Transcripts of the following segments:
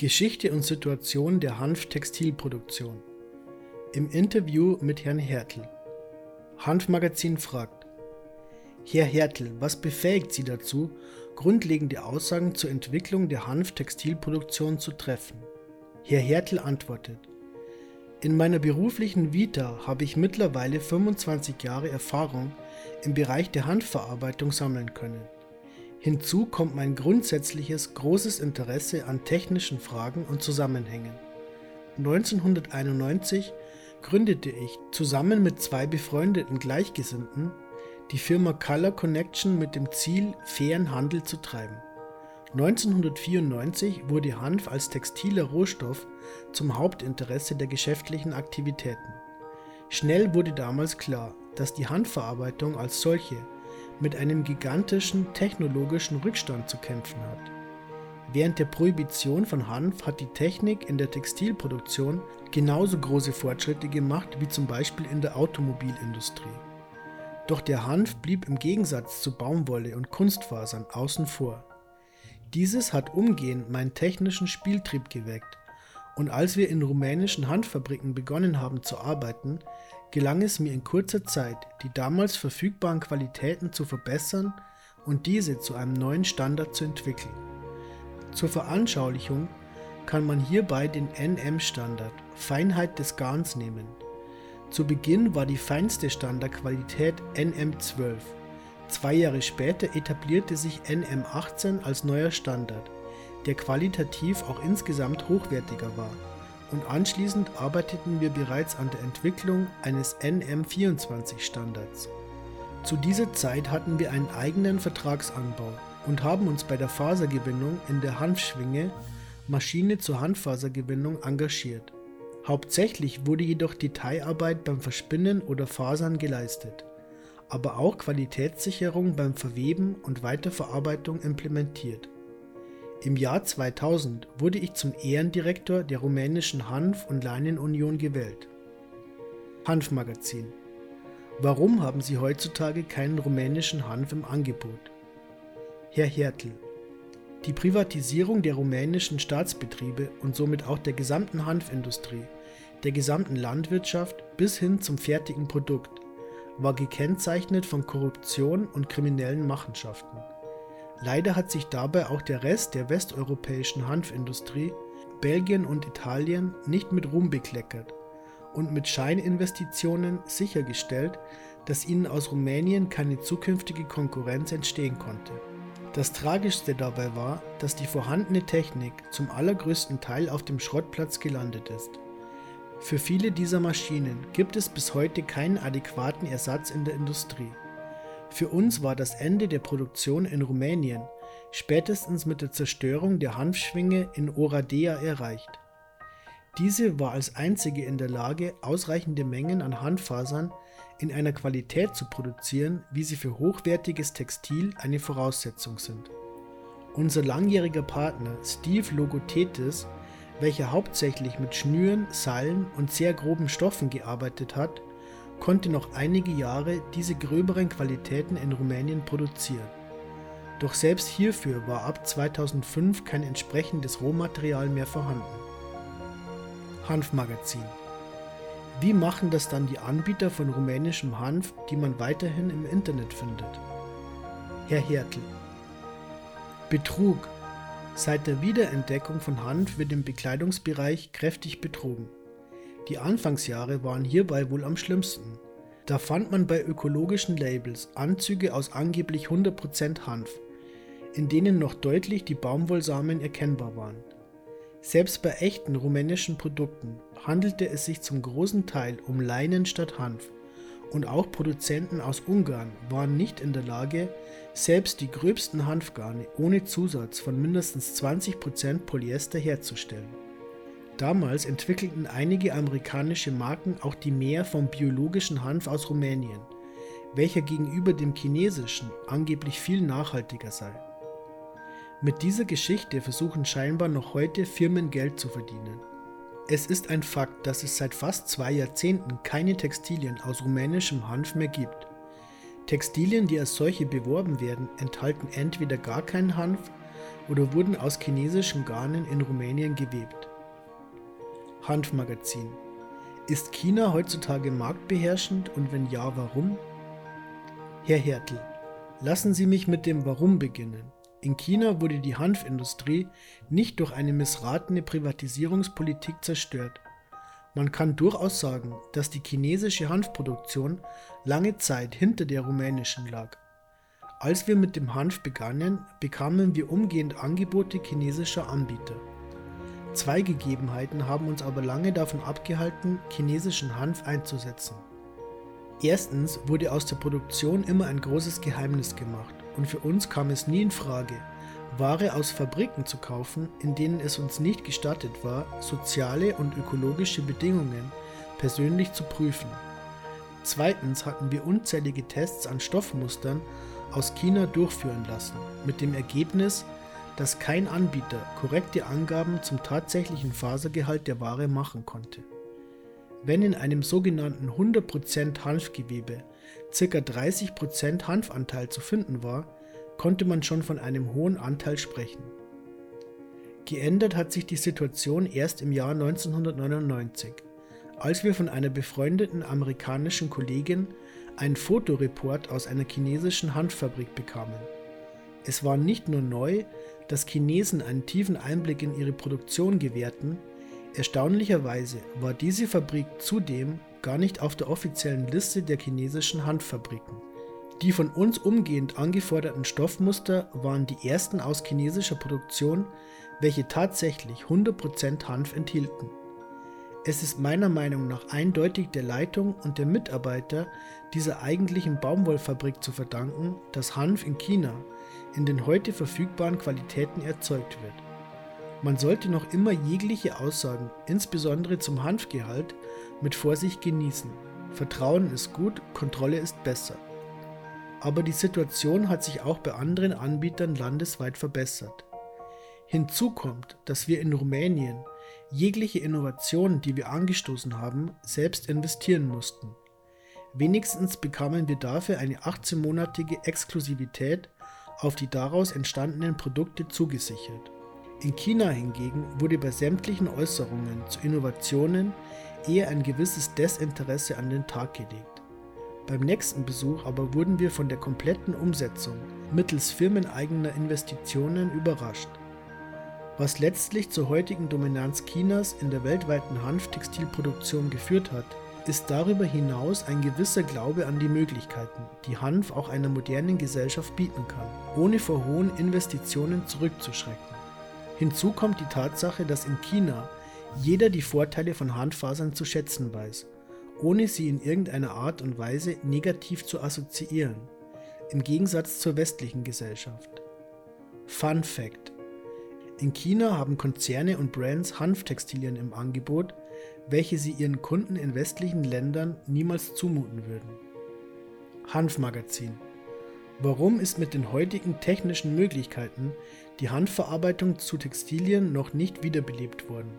Geschichte und Situation der Hanftextilproduktion. Im Interview mit Herrn Hertel. Hanfmagazin fragt: Herr Hertel, was befähigt Sie dazu, grundlegende Aussagen zur Entwicklung der Hanftextilproduktion zu treffen? Herr Hertel antwortet: In meiner beruflichen Vita habe ich mittlerweile 25 Jahre Erfahrung im Bereich der Hanfverarbeitung sammeln können. Hinzu kommt mein grundsätzliches großes Interesse an technischen Fragen und Zusammenhängen. 1991 gründete ich zusammen mit zwei befreundeten Gleichgesinnten die Firma Color Connection mit dem Ziel, fairen Handel zu treiben. 1994 wurde Hanf als textiler Rohstoff zum Hauptinteresse der geschäftlichen Aktivitäten. Schnell wurde damals klar, dass die Hanfverarbeitung als solche mit einem gigantischen technologischen Rückstand zu kämpfen hat. Während der Prohibition von Hanf hat die Technik in der Textilproduktion genauso große Fortschritte gemacht wie zum Beispiel in der Automobilindustrie. Doch der Hanf blieb im Gegensatz zu Baumwolle und Kunstfasern außen vor. Dieses hat umgehend meinen technischen Spieltrieb geweckt und als wir in rumänischen Hanffabriken begonnen haben zu arbeiten, gelang es mir in kurzer Zeit, die damals verfügbaren Qualitäten zu verbessern und diese zu einem neuen Standard zu entwickeln. Zur Veranschaulichung kann man hierbei den NM-Standard Feinheit des Garns nehmen. Zu Beginn war die feinste Standardqualität NM12. Zwei Jahre später etablierte sich NM18 als neuer Standard, der qualitativ auch insgesamt hochwertiger war und anschließend arbeiteten wir bereits an der Entwicklung eines NM24-Standards. Zu dieser Zeit hatten wir einen eigenen Vertragsanbau und haben uns bei der Fasergewinnung in der Hanfschwinge Maschine zur Hanffasergewinnung engagiert. Hauptsächlich wurde jedoch Detailarbeit beim Verspinnen oder Fasern geleistet, aber auch Qualitätssicherung beim Verweben und Weiterverarbeitung implementiert. Im Jahr 2000 wurde ich zum Ehrendirektor der rumänischen Hanf- und Leinenunion gewählt. Hanfmagazin Warum haben Sie heutzutage keinen rumänischen Hanf im Angebot? Herr Hertel Die Privatisierung der rumänischen Staatsbetriebe und somit auch der gesamten Hanfindustrie, der gesamten Landwirtschaft bis hin zum fertigen Produkt war gekennzeichnet von Korruption und kriminellen Machenschaften. Leider hat sich dabei auch der Rest der westeuropäischen Hanfindustrie, Belgien und Italien, nicht mit Ruhm bekleckert und mit Scheininvestitionen sichergestellt, dass ihnen aus Rumänien keine zukünftige Konkurrenz entstehen konnte. Das Tragischste dabei war, dass die vorhandene Technik zum allergrößten Teil auf dem Schrottplatz gelandet ist. Für viele dieser Maschinen gibt es bis heute keinen adäquaten Ersatz in der Industrie. Für uns war das Ende der Produktion in Rumänien spätestens mit der Zerstörung der Hanfschwinge in Oradea erreicht. Diese war als einzige in der Lage, ausreichende Mengen an Hanffasern in einer Qualität zu produzieren, wie sie für hochwertiges Textil eine Voraussetzung sind. Unser langjähriger Partner Steve Logothetis, welcher hauptsächlich mit Schnüren, Seilen und sehr groben Stoffen gearbeitet hat, konnte noch einige Jahre diese gröberen Qualitäten in Rumänien produzieren. Doch selbst hierfür war ab 2005 kein entsprechendes Rohmaterial mehr vorhanden. Hanfmagazin Wie machen das dann die Anbieter von rumänischem Hanf, die man weiterhin im Internet findet? Herr Hertel Betrug Seit der Wiederentdeckung von Hanf wird im Bekleidungsbereich kräftig betrogen. Die Anfangsjahre waren hierbei wohl am schlimmsten. Da fand man bei ökologischen Labels Anzüge aus angeblich 100% Hanf, in denen noch deutlich die Baumwollsamen erkennbar waren. Selbst bei echten rumänischen Produkten handelte es sich zum großen Teil um Leinen statt Hanf und auch Produzenten aus Ungarn waren nicht in der Lage, selbst die gröbsten Hanfgarne ohne Zusatz von mindestens 20% Polyester herzustellen. Damals entwickelten einige amerikanische Marken auch die Mehr vom biologischen Hanf aus Rumänien, welcher gegenüber dem chinesischen angeblich viel nachhaltiger sei. Mit dieser Geschichte versuchen scheinbar noch heute Firmen Geld zu verdienen. Es ist ein Fakt, dass es seit fast zwei Jahrzehnten keine Textilien aus rumänischem Hanf mehr gibt. Textilien, die als solche beworben werden, enthalten entweder gar keinen Hanf oder wurden aus chinesischen Garnen in Rumänien gewebt. Hanfmagazin. Ist China heutzutage marktbeherrschend und wenn ja, warum? Herr Hertel, lassen Sie mich mit dem Warum beginnen. In China wurde die Hanfindustrie nicht durch eine missratene Privatisierungspolitik zerstört. Man kann durchaus sagen, dass die chinesische Hanfproduktion lange Zeit hinter der rumänischen lag. Als wir mit dem Hanf begannen, bekamen wir umgehend Angebote chinesischer Anbieter. Zwei Gegebenheiten haben uns aber lange davon abgehalten, chinesischen Hanf einzusetzen. Erstens wurde aus der Produktion immer ein großes Geheimnis gemacht und für uns kam es nie in Frage, Ware aus Fabriken zu kaufen, in denen es uns nicht gestattet war, soziale und ökologische Bedingungen persönlich zu prüfen. Zweitens hatten wir unzählige Tests an Stoffmustern aus China durchführen lassen, mit dem Ergebnis, dass kein Anbieter korrekte Angaben zum tatsächlichen Fasergehalt der Ware machen konnte. Wenn in einem sogenannten 100% Hanfgewebe ca. 30% Hanfanteil zu finden war, konnte man schon von einem hohen Anteil sprechen. Geändert hat sich die Situation erst im Jahr 1999, als wir von einer befreundeten amerikanischen Kollegin einen Fotoreport aus einer chinesischen Hanffabrik bekamen. Es war nicht nur neu, dass Chinesen einen tiefen Einblick in ihre Produktion gewährten, erstaunlicherweise war diese Fabrik zudem gar nicht auf der offiziellen Liste der chinesischen Hanffabriken. Die von uns umgehend angeforderten Stoffmuster waren die ersten aus chinesischer Produktion, welche tatsächlich 100% Hanf enthielten. Es ist meiner Meinung nach eindeutig der Leitung und der Mitarbeiter dieser eigentlichen Baumwollfabrik zu verdanken, dass Hanf in China in den heute verfügbaren Qualitäten erzeugt wird. Man sollte noch immer jegliche Aussagen, insbesondere zum Hanfgehalt, mit Vorsicht genießen. Vertrauen ist gut, Kontrolle ist besser. Aber die Situation hat sich auch bei anderen Anbietern landesweit verbessert. Hinzu kommt, dass wir in Rumänien jegliche Innovation, die wir angestoßen haben, selbst investieren mussten. Wenigstens bekamen wir dafür eine 18-monatige Exklusivität auf die daraus entstandenen Produkte zugesichert. In China hingegen wurde bei sämtlichen Äußerungen zu Innovationen eher ein gewisses Desinteresse an den Tag gelegt. Beim nächsten Besuch aber wurden wir von der kompletten Umsetzung mittels firmeneigener Investitionen überrascht. Was letztlich zur heutigen Dominanz Chinas in der weltweiten Hanftextilproduktion geführt hat, ist darüber hinaus ein gewisser Glaube an die Möglichkeiten, die Hanf auch einer modernen Gesellschaft bieten kann, ohne vor hohen Investitionen zurückzuschrecken. Hinzu kommt die Tatsache, dass in China jeder die Vorteile von Hanffasern zu schätzen weiß, ohne sie in irgendeiner Art und Weise negativ zu assoziieren, im Gegensatz zur westlichen Gesellschaft. Fun Fact: In China haben Konzerne und Brands Hanftextilien im Angebot, welche sie ihren Kunden in westlichen Ländern niemals zumuten würden. Hanfmagazin Warum ist mit den heutigen technischen Möglichkeiten die Handverarbeitung zu Textilien noch nicht wiederbelebt worden?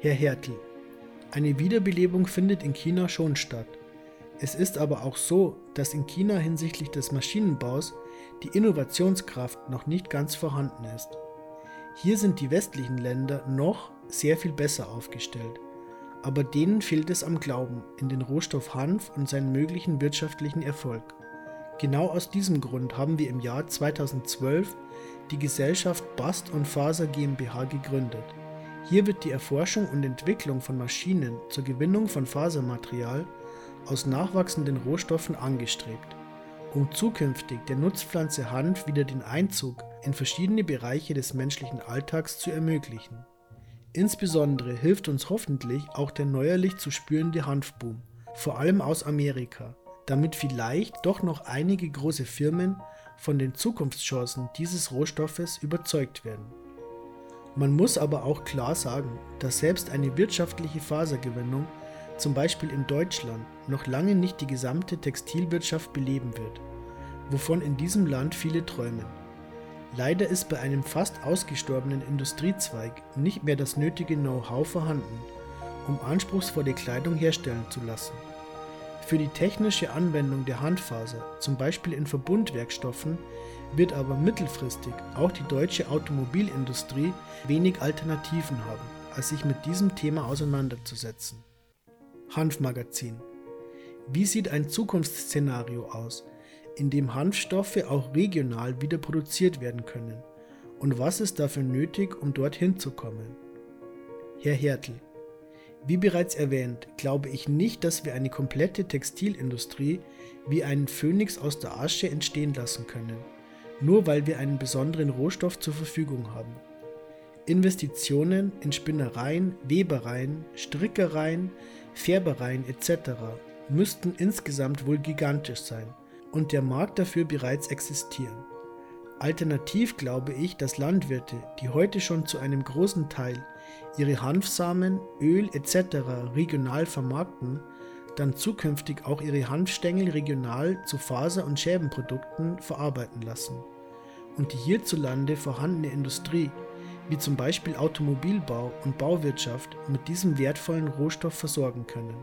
Herr Hertel, eine Wiederbelebung findet in China schon statt. Es ist aber auch so, dass in China hinsichtlich des Maschinenbaus die Innovationskraft noch nicht ganz vorhanden ist. Hier sind die westlichen Länder noch sehr viel besser aufgestellt, aber denen fehlt es am Glauben in den Rohstoff Hanf und seinen möglichen wirtschaftlichen Erfolg. Genau aus diesem Grund haben wir im Jahr 2012 die Gesellschaft Bast und Faser GmbH gegründet. Hier wird die Erforschung und Entwicklung von Maschinen zur Gewinnung von Fasermaterial aus nachwachsenden Rohstoffen angestrebt, um zukünftig der Nutzpflanze Hanf wieder den Einzug in verschiedene Bereiche des menschlichen Alltags zu ermöglichen. Insbesondere hilft uns hoffentlich auch der neuerlich zu spürende Hanfboom, vor allem aus Amerika, damit vielleicht doch noch einige große Firmen von den Zukunftschancen dieses Rohstoffes überzeugt werden. Man muss aber auch klar sagen, dass selbst eine wirtschaftliche Fasergewinnung, zum Beispiel in Deutschland, noch lange nicht die gesamte Textilwirtschaft beleben wird, wovon in diesem Land viele träumen. Leider ist bei einem fast ausgestorbenen Industriezweig nicht mehr das nötige Know-how vorhanden, um anspruchsvolle Kleidung herstellen zu lassen. Für die technische Anwendung der Handfaser, zum Beispiel in Verbundwerkstoffen, wird aber mittelfristig auch die deutsche Automobilindustrie wenig Alternativen haben, als sich mit diesem Thema auseinanderzusetzen. Hanfmagazin. Wie sieht ein Zukunftsszenario aus, in dem Hanfstoffe auch regional wieder produziert werden können? Und was ist dafür nötig, um dorthin zu kommen? Herr Hertel. Wie bereits erwähnt, glaube ich nicht, dass wir eine komplette Textilindustrie wie einen Phönix aus der Asche entstehen lassen können nur weil wir einen besonderen Rohstoff zur Verfügung haben. Investitionen in Spinnereien, Webereien, Strickereien, Färbereien etc. müssten insgesamt wohl gigantisch sein und der Markt dafür bereits existieren. Alternativ glaube ich, dass Landwirte, die heute schon zu einem großen Teil ihre Hanfsamen, Öl etc. regional vermarkten, dann zukünftig auch ihre Hanfstängel regional zu Faser- und Schäbenprodukten verarbeiten lassen und die hierzulande vorhandene Industrie, wie zum Beispiel Automobilbau und Bauwirtschaft, mit diesem wertvollen Rohstoff versorgen können